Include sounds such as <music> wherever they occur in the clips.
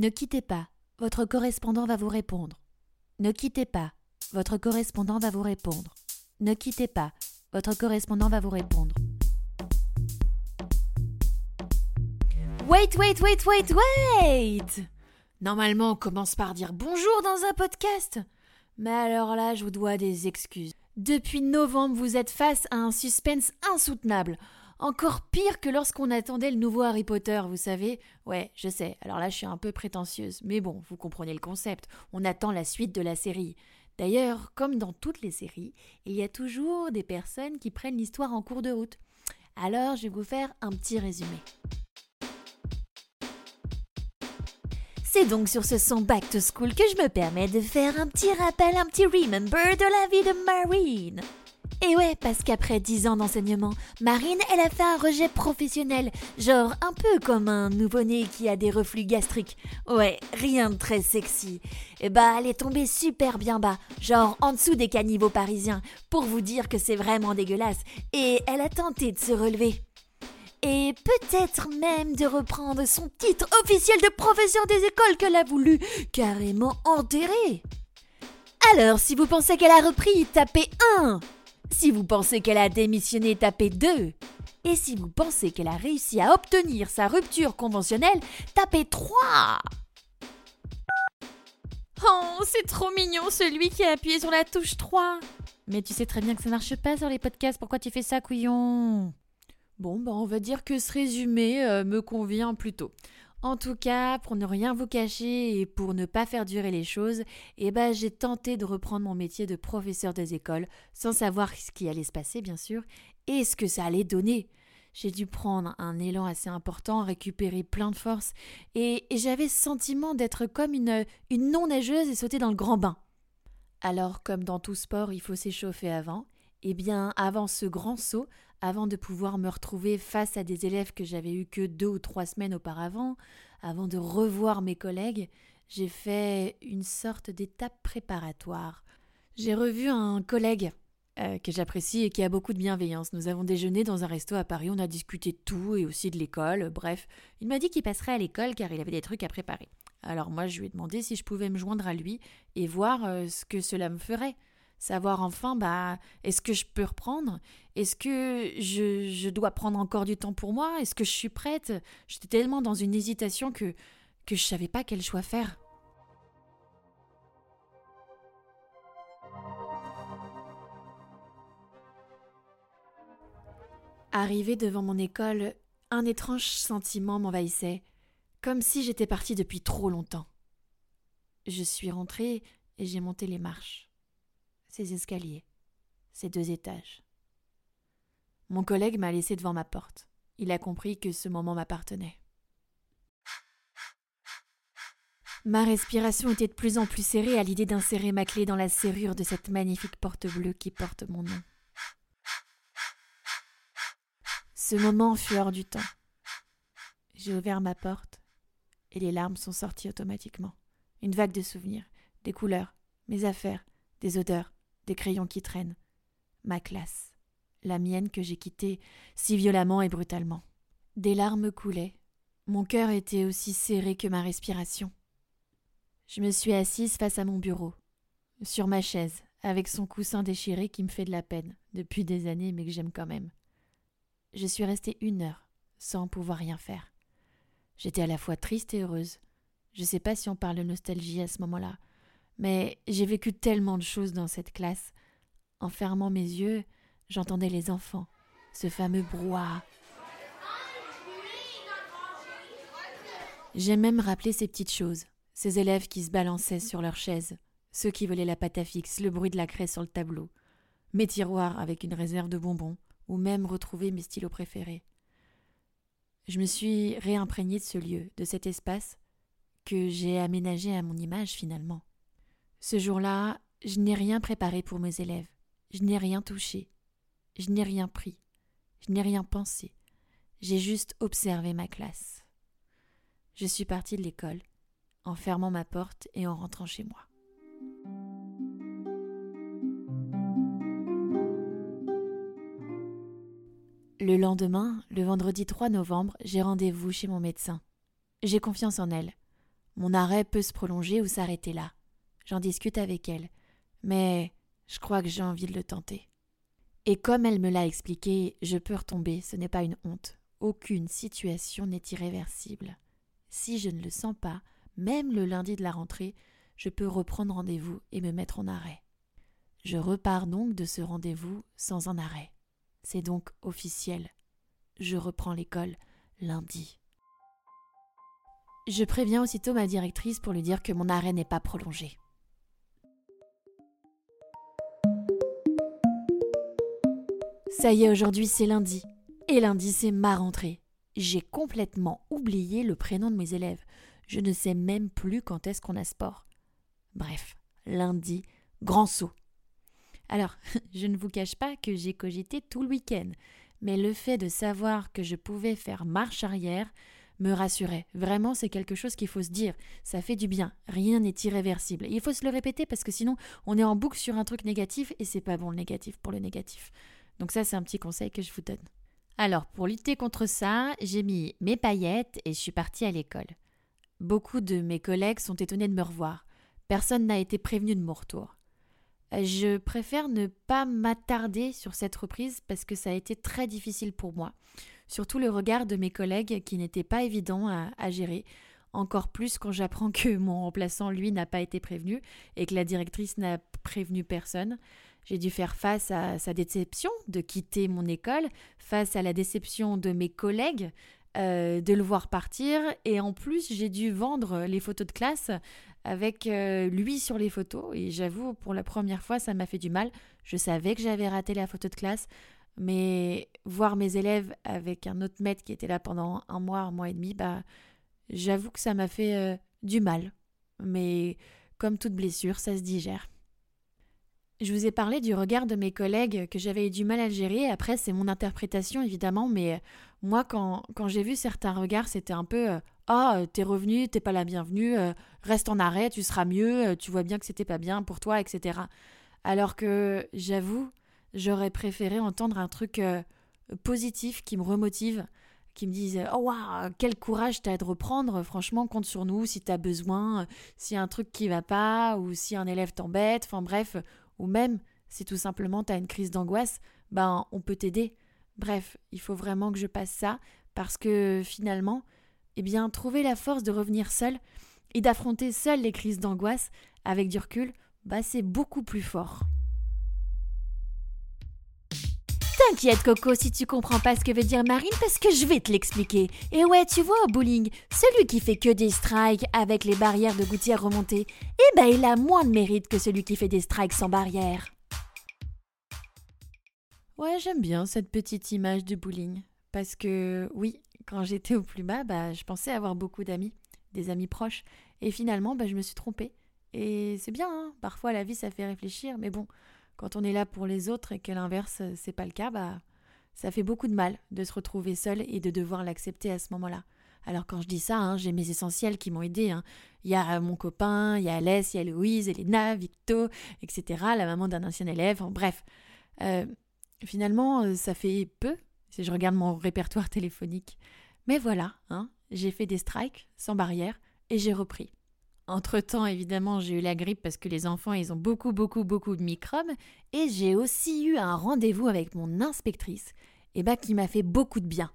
Ne quittez pas, votre correspondant va vous répondre. Ne quittez pas, votre correspondant va vous répondre. Ne quittez pas, votre correspondant va vous répondre. Wait, wait, wait, wait, wait Normalement, on commence par dire bonjour dans un podcast. Mais alors là, je vous dois des excuses. Depuis novembre, vous êtes face à un suspense insoutenable. Encore pire que lorsqu'on attendait le nouveau Harry Potter, vous savez. Ouais, je sais, alors là je suis un peu prétentieuse, mais bon, vous comprenez le concept, on attend la suite de la série. D'ailleurs, comme dans toutes les séries, il y a toujours des personnes qui prennent l'histoire en cours de route. Alors, je vais vous faire un petit résumé. C'est donc sur ce son Back to School que je me permets de faire un petit rappel, un petit remember de la vie de Marine. Et ouais, parce qu'après dix ans d'enseignement, Marine, elle a fait un rejet professionnel, genre un peu comme un nouveau-né qui a des reflux gastriques. Ouais, rien de très sexy. Et bah, elle est tombée super bien bas, genre en dessous des caniveaux parisiens, pour vous dire que c'est vraiment dégueulasse. Et elle a tenté de se relever et peut-être même de reprendre son titre officiel de professeur des écoles qu'elle a voulu carrément enterrer. Alors, si vous pensez qu'elle a repris, tapez 1. Si vous pensez qu'elle a démissionné, tapez 2. Et si vous pensez qu'elle a réussi à obtenir sa rupture conventionnelle, tapez 3. Oh, c'est trop mignon celui qui a appuyé sur la touche 3. Mais tu sais très bien que ça marche pas sur les podcasts, pourquoi tu fais ça, couillon? Bon, bah on va dire que ce résumé euh, me convient plutôt. En tout cas, pour ne rien vous cacher et pour ne pas faire durer les choses, eh ben, j'ai tenté de reprendre mon métier de professeur des écoles, sans savoir ce qui allait se passer, bien sûr, et ce que ça allait donner. J'ai dû prendre un élan assez important, récupérer plein de force, et, j'avais ce sentiment d'être comme une, une non-nageuse et sauter dans le grand bain. Alors, comme dans tout sport, il faut s'échauffer avant, eh bien, avant ce grand saut, avant de pouvoir me retrouver face à des élèves que j'avais eus que deux ou trois semaines auparavant, avant de revoir mes collègues, j'ai fait une sorte d'étape préparatoire. J'ai revu un collègue euh, que j'apprécie et qui a beaucoup de bienveillance. Nous avons déjeuné dans un resto à Paris, on a discuté de tout et aussi de l'école. Bref, il m'a dit qu'il passerait à l'école car il avait des trucs à préparer. Alors moi, je lui ai demandé si je pouvais me joindre à lui et voir euh, ce que cela me ferait savoir enfin bah est-ce que je peux reprendre? Est-ce que je, dois prendre encore du temps pour moi? Est-ce que je suis prête? J'étais tellement dans une hésitation que que je savais pas quel choix faire. Arrivé devant mon école, un étrange sentiment m'envahissait, comme si j'étais partie depuis trop longtemps. Je suis rentrée et j'ai monté les marches ces escaliers, ces deux étages. Mon collègue m'a laissé devant ma porte. Il a compris que ce moment m'appartenait. Ma respiration était de plus en plus serrée à l'idée d'insérer ma clé dans la serrure de cette magnifique porte bleue qui porte mon nom. Ce moment fut hors du temps. J'ai ouvert ma porte et les larmes sont sorties automatiquement. Une vague de souvenirs, des couleurs, mes affaires, des odeurs, des crayons qui traînent. Ma classe, la mienne que j'ai quittée si violemment et brutalement. Des larmes coulaient. Mon cœur était aussi serré que ma respiration. Je me suis assise face à mon bureau, sur ma chaise, avec son coussin déchiré qui me fait de la peine, depuis des années, mais que j'aime quand même. Je suis restée une heure, sans pouvoir rien faire. J'étais à la fois triste et heureuse. Je sais pas si on parle de nostalgie à ce moment-là, mais j'ai vécu tellement de choses dans cette classe. En fermant mes yeux, j'entendais les enfants, ce fameux brouhaha. J'ai même rappelé ces petites choses, ces élèves qui se balançaient sur leurs chaises, ceux qui volaient la pâte à fixe, le bruit de la craie sur le tableau, mes tiroirs avec une réserve de bonbons, ou même retrouver mes stylos préférés. Je me suis réimprégnée de ce lieu, de cet espace, que j'ai aménagé à mon image finalement. Ce jour-là, je n'ai rien préparé pour mes élèves, je n'ai rien touché, je n'ai rien pris, je n'ai rien pensé, j'ai juste observé ma classe. Je suis partie de l'école, en fermant ma porte et en rentrant chez moi. Le lendemain, le vendredi 3 novembre, j'ai rendez-vous chez mon médecin. J'ai confiance en elle. Mon arrêt peut se prolonger ou s'arrêter là. J'en discute avec elle. Mais je crois que j'ai envie de le tenter. Et comme elle me l'a expliqué, je peux retomber, ce n'est pas une honte. Aucune situation n'est irréversible. Si je ne le sens pas, même le lundi de la rentrée, je peux reprendre rendez-vous et me mettre en arrêt. Je repars donc de ce rendez-vous sans un arrêt. C'est donc officiel. Je reprends l'école lundi. Je préviens aussitôt ma directrice pour lui dire que mon arrêt n'est pas prolongé. Ça y est, aujourd'hui c'est lundi. Et lundi c'est ma rentrée. J'ai complètement oublié le prénom de mes élèves. Je ne sais même plus quand est-ce qu'on a sport. Bref, lundi, grand saut. Alors, <laughs> je ne vous cache pas que j'ai cogité tout le week-end, mais le fait de savoir que je pouvais faire marche arrière me rassurait. Vraiment, c'est quelque chose qu'il faut se dire. Ça fait du bien. Rien n'est irréversible. il faut se le répéter parce que sinon, on est en boucle sur un truc négatif et c'est pas bon le négatif pour le négatif. Donc ça, c'est un petit conseil que je vous donne. Alors, pour lutter contre ça, j'ai mis mes paillettes et je suis partie à l'école. Beaucoup de mes collègues sont étonnés de me revoir. Personne n'a été prévenu de mon retour. Je préfère ne pas m'attarder sur cette reprise parce que ça a été très difficile pour moi. Surtout le regard de mes collègues qui n'était pas évident à, gérer. Encore plus quand j'apprends que mon remplaçant, lui, n'a pas été prévenu et que la directrice n'a prévenu personne. J'ai dû faire face à sa déception de quitter mon école, face à la déception de mes collègues euh, de le voir partir, et en plus j'ai dû vendre les photos de classe avec euh, lui sur les photos, et j'avoue, pour la première fois, ça m'a fait du mal. Je savais que j'avais raté la photo de classe, mais voir mes élèves avec un autre maître qui était là pendant un mois, un mois et demi, bah, j'avoue que ça m'a fait euh, du mal. Mais comme toute blessure, ça se digère. Je vous ai parlé du regard de mes collègues que j'avais eu du mal à gérer. Après, c'est mon interprétation, évidemment, mais euh, moi, quand, quand j'ai vu certains regards, c'était un peu euh, Ah, oh, t'es revenu, t'es pas la bienvenue, reste en arrêt, tu seras mieux, tu vois bien que c'était pas bien pour toi, etc. Alors que, j'avoue, j'aurais préféré entendre un truc positif qui me remotive, qui me dise Oh, waouh, quel courage t'as de reprendre, franchement, compte sur nous si t'as besoin, s'il y a un truc qui va pas, ou si un élève t'embête, enfin bref ou même, si tout simplement tu as une crise d'angoisse, ben on peut t'aider. Bref, il faut vraiment que je passe ça parce que finalement, eh bien, trouver la force de revenir seul et d'affronter seul les crises d'angoisse avec du recul, bah c'est beaucoup plus fort. T'inquiète Coco si tu comprends pas ce que veut dire Marine parce que je vais te l'expliquer. Et ouais, tu vois au bowling, celui qui fait que des strikes avec les barrières de gouttière remontées, eh ben il a moins de mérite que celui qui fait des strikes sans barrière. Ouais, j'aime bien cette petite image du bowling. Parce que oui, quand j'étais au plus bas, bah, je pensais avoir beaucoup d'amis, des amis proches. Et finalement, bah, je me suis trompée. Et c'est bien, hein parfois la vie ça fait réfléchir, mais bon, quand on est là pour les autres et que l'inverse, c'est pas le cas, bah, ça fait beaucoup de mal de se retrouver seul et de devoir l'accepter à ce moment-là. Alors quand je dis ça, hein, j'ai mes essentiels qui m'ont aidé. Hein. Il y a mon copain, il y a Alès, il y a Louise, Elena, Victo, etc. La maman d'un ancien élève. bref, euh, finalement, euh, ça fait peu si je regarde mon répertoire <laughs> téléphonique. Mais voilà, hein, j'ai fait des strikes sans barrière et j'ai repris. Entre-temps, évidemment, j'ai eu la grippe parce que les enfants, ils ont beaucoup, beaucoup, beaucoup de microbes. Et j'ai aussi eu un rendez-vous avec mon inspectrice, et bah, qui m'a fait beaucoup de bien.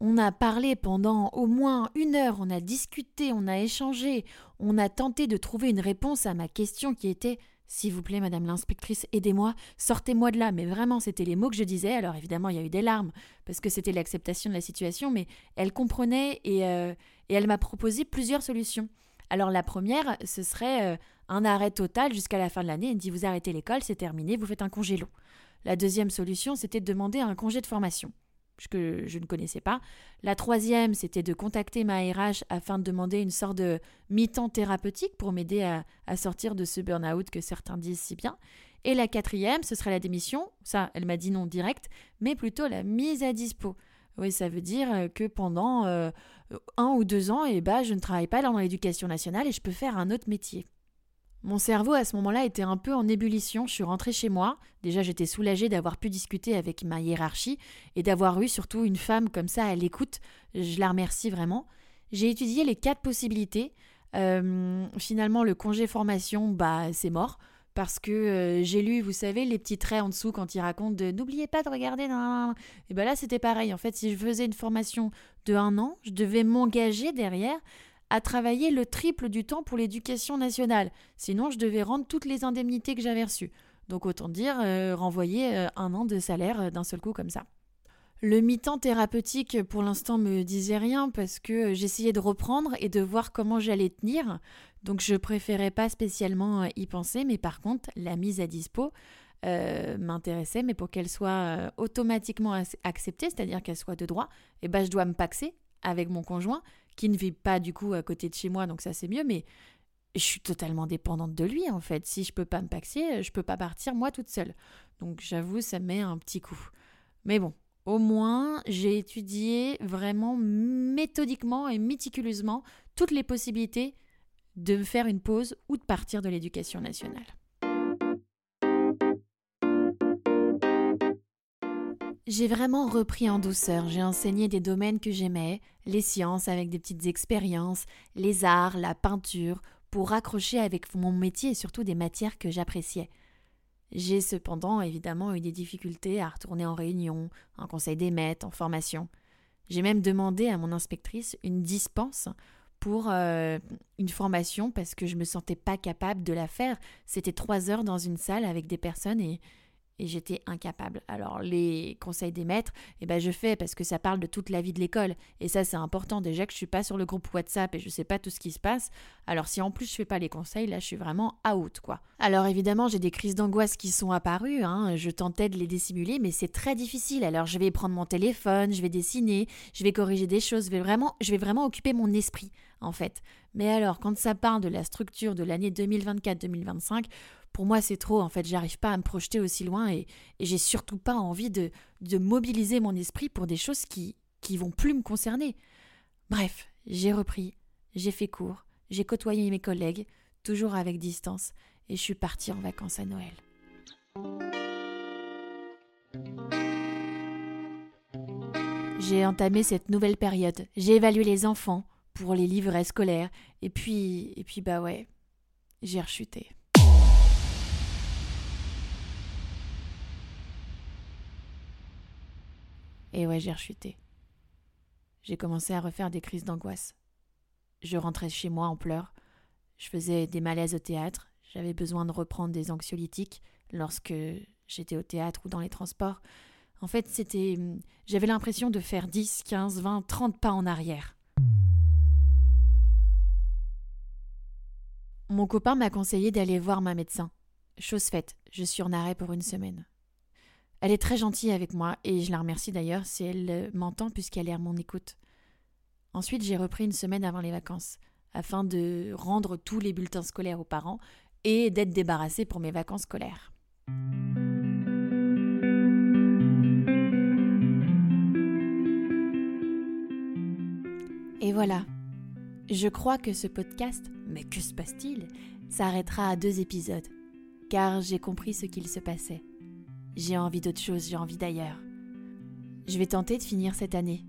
On a parlé pendant au moins une heure, on a discuté, on a échangé, on a tenté de trouver une réponse à ma question qui était S'il vous plaît, madame l'inspectrice, aidez-moi, sortez-moi de là. Mais vraiment, c'était les mots que je disais. Alors évidemment, il y a eu des larmes, parce que c'était l'acceptation de la situation, mais elle comprenait et, euh, et elle m'a proposé plusieurs solutions. Alors la première, ce serait euh, un arrêt total jusqu'à la fin de l'année. Elle dit vous arrêtez l'école, c'est terminé, vous faites un congé long. La deuxième solution, c'était de demander un congé de formation, que je ne connaissais pas. La troisième, c'était de contacter ma RH afin de demander une sorte de mi-temps thérapeutique pour m'aider à, à, sortir de ce burn-out que certains disent si bien. Et la quatrième, ce serait la démission. Ça, elle m'a dit non direct, mais plutôt la mise à dispo. Oui, ça veut dire euh, que pendant euh, un ou deux ans, eh ben, je ne travaille pas dans l'éducation nationale et je peux faire un autre métier. Mon cerveau à ce moment-là était un peu en ébullition. Je suis rentrée chez moi. Déjà, j'étais soulagée d'avoir pu discuter avec ma hiérarchie et d'avoir eu surtout une femme comme ça à l'écoute. Je la remercie vraiment. J'ai étudié les quatre possibilités finalement, le congé formation, bah, c'est mort parce que j'ai lu, vous savez, les petits traits en dessous quand ils racontent de n'oubliez pas de regarder. Et ben là, c'était pareil. En fait, si je faisais une formation de un an, je devais m'engager derrière à travailler le triple du temps pour l'éducation nationale. Sinon, je devais rendre toutes les indemnités que j'avais reçues. Donc, autant dire, renvoyer un an de salaire d'un seul coup comme ça. Le mi-temps thérapeutique, pour l'instant, me disait rien parce que j'essayais de reprendre et de voir comment j'allais tenir. Donc je préférais pas spécialement euh, y penser, mais par contre, la mise à dispo euh, m'intéressait, mais pour qu'elle soit euh, automatiquement acceptée, c'est-à-dire qu'elle soit de droit, eh ben, je dois me paxer avec mon conjoint, qui ne vit pas du coup à côté de chez moi, donc ça c'est mieux, mais je suis totalement dépendante de lui en fait. Si je peux pas me paxer, je peux pas partir moi toute seule. Donc j'avoue, ça met un petit coup. Mais bon, au moins, j'ai étudié vraiment méthodiquement et méticuleusement toutes les possibilités de faire une pause ou de partir de l'éducation nationale. J'ai vraiment repris en douceur, j'ai enseigné des domaines que j'aimais, les sciences avec des petites expériences, les arts, la peinture, pour raccrocher avec mon métier et surtout des matières que j'appréciais. J'ai cependant évidemment eu des difficultés à retourner en réunion, en conseil des maîtres, en formation. J'ai même demandé à mon inspectrice une dispense pour euh, une formation parce que je me sentais pas capable de la faire. C'était trois heures dans une salle avec des personnes et, et j'étais incapable. Alors les conseils des maîtres, eh ben je fais parce que ça parle de toute la vie de l'école et ça c'est important déjà que je suis pas sur le groupe WhatsApp et je sais pas tout ce qui se passe. Alors si en plus je fais pas les conseils, là je suis vraiment out quoi. Alors évidemment j'ai des crises d'angoisse qui sont apparues, hein. je tentais de les dissimuler mais c'est très difficile. Alors je vais prendre mon téléphone, je vais dessiner, je vais corriger des choses, je vais vraiment, je vais vraiment occuper mon esprit en fait. Mais alors quand ça parle de la structure de l'année 2024-2025 pour moi, c'est trop. En fait, j'arrive pas à me projeter aussi loin et, j'ai surtout pas envie de, mobiliser mon esprit pour des choses qui, qui vont plus me concerner. Bref, j'ai repris, j'ai fait cours, j'ai côtoyé mes collègues, toujours avec distance, et je suis partie en vacances à Noël. J'ai entamé cette nouvelle période. J'ai évalué les enfants pour les livrets scolaires, et puis, et puis bah ouais, j'ai rechuté. Et ouais, j'ai rechuté. J'ai commencé à refaire des crises d'angoisse. Je rentrais chez moi en pleurs. Je faisais des malaises au théâtre. J'avais besoin de reprendre des anxiolytiques lorsque j'étais au théâtre ou dans les transports. En fait, c'était. J'avais l'impression de faire 10, 15, 20, 30 pas en arrière. Mon copain m'a conseillé d'aller voir ma médecin. Chose faite, je suis en arrêt pour une semaine. Elle est très gentille avec moi et je la remercie d'ailleurs si elle euh, m'entend puisqu'elle est à mon écoute. Ensuite, j'ai repris une semaine avant les vacances afin de rendre tous les bulletins scolaires aux parents et d'être débarrassée pour mes vacances scolaires. Et voilà. Je crois que ce podcast, mais que se passe-t-il s'arrêtera à deux épisodes, car j'ai compris ce qu'il se passait. J'ai envie d'autre chose, j'ai envie d'ailleurs. Je vais tenter de finir cette année.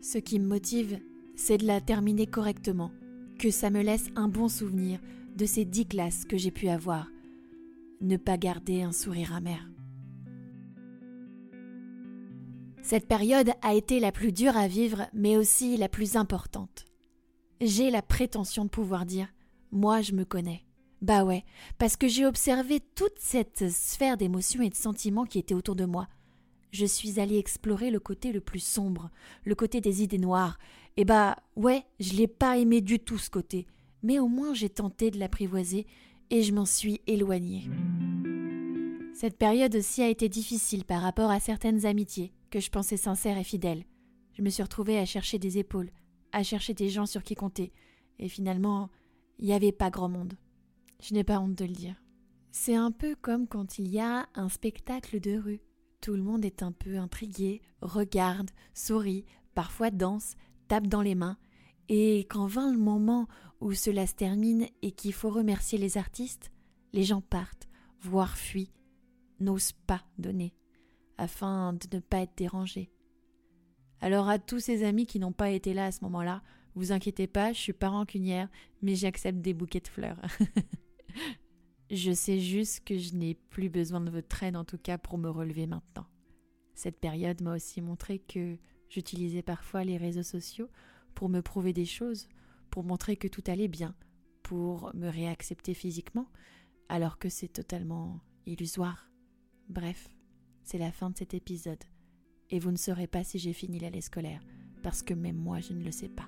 Ce qui me motive, c'est de la terminer correctement, que ça me laisse un bon souvenir de ces dix classes que j'ai pu avoir. Ne pas garder un sourire amer. Cette période a été la plus dure à vivre, mais aussi la plus importante. J'ai la prétention de pouvoir dire Moi, je me connais. Bah ouais, parce que j'ai observé toute cette sphère d'émotions et de sentiments qui étaient autour de moi. Je suis allée explorer le côté le plus sombre, le côté des idées noires. Et bah ouais, je l'ai pas aimé du tout ce côté, mais au moins j'ai tenté de l'apprivoiser et je m'en suis éloignée. Cette période aussi a été difficile par rapport à certaines amitiés que je pensais sincères et fidèles. Je me suis retrouvée à chercher des épaules, à chercher des gens sur qui compter, et finalement, il n'y avait pas grand monde. Je n'ai pas honte de le dire. C'est un peu comme quand il y a un spectacle de rue. Tout le monde est un peu intrigué, regarde, sourit, parfois danse, tape dans les mains, et quand vint le moment où cela se termine et qu'il faut remercier les artistes, les gens partent, voire fuient, n'osent pas donner, afin de ne pas être dérangés. Alors à tous ces amis qui n'ont pas été là à ce moment-là, Vous inquiétez pas, je suis pas rancunière, mais j'accepte des bouquets de fleurs. <laughs> je sais juste que je n'ai plus besoin de votre aide en tout cas pour me relever maintenant. Cette période m'a aussi montré que j'utilisais parfois les réseaux sociaux pour me prouver des choses, pour montrer que tout allait bien, pour me réaccepter physiquement, alors que c'est totalement illusoire. Bref, c'est la fin de cet épisode, et vous ne saurez pas si j'ai fini l'année scolaire, parce que même moi je ne le sais pas.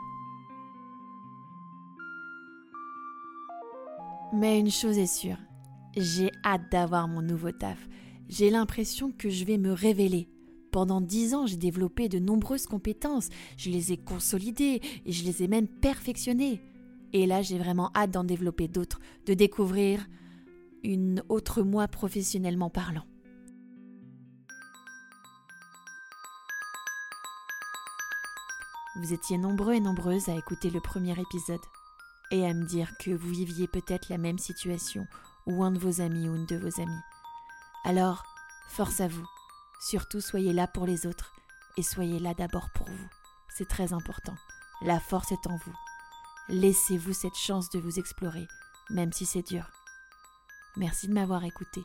Mais une chose est sûre, j'ai hâte d'avoir mon nouveau taf. J'ai l'impression que je vais me révéler. Pendant dix ans, j'ai développé de nombreuses compétences, je les ai consolidées et je les ai même perfectionnées. Et là, j'ai vraiment hâte d'en développer d'autres, de découvrir une autre moi professionnellement parlant. Vous étiez nombreux et nombreuses à écouter le premier épisode et à me dire que vous viviez peut-être la même situation ou un de vos amis ou une de vos amies. Alors, force à vous. Surtout, soyez là pour les autres et soyez là d'abord pour vous. C'est très important. La force est en vous. Laissez-vous cette chance de vous explorer, même si c'est dur. Merci de m'avoir écouté.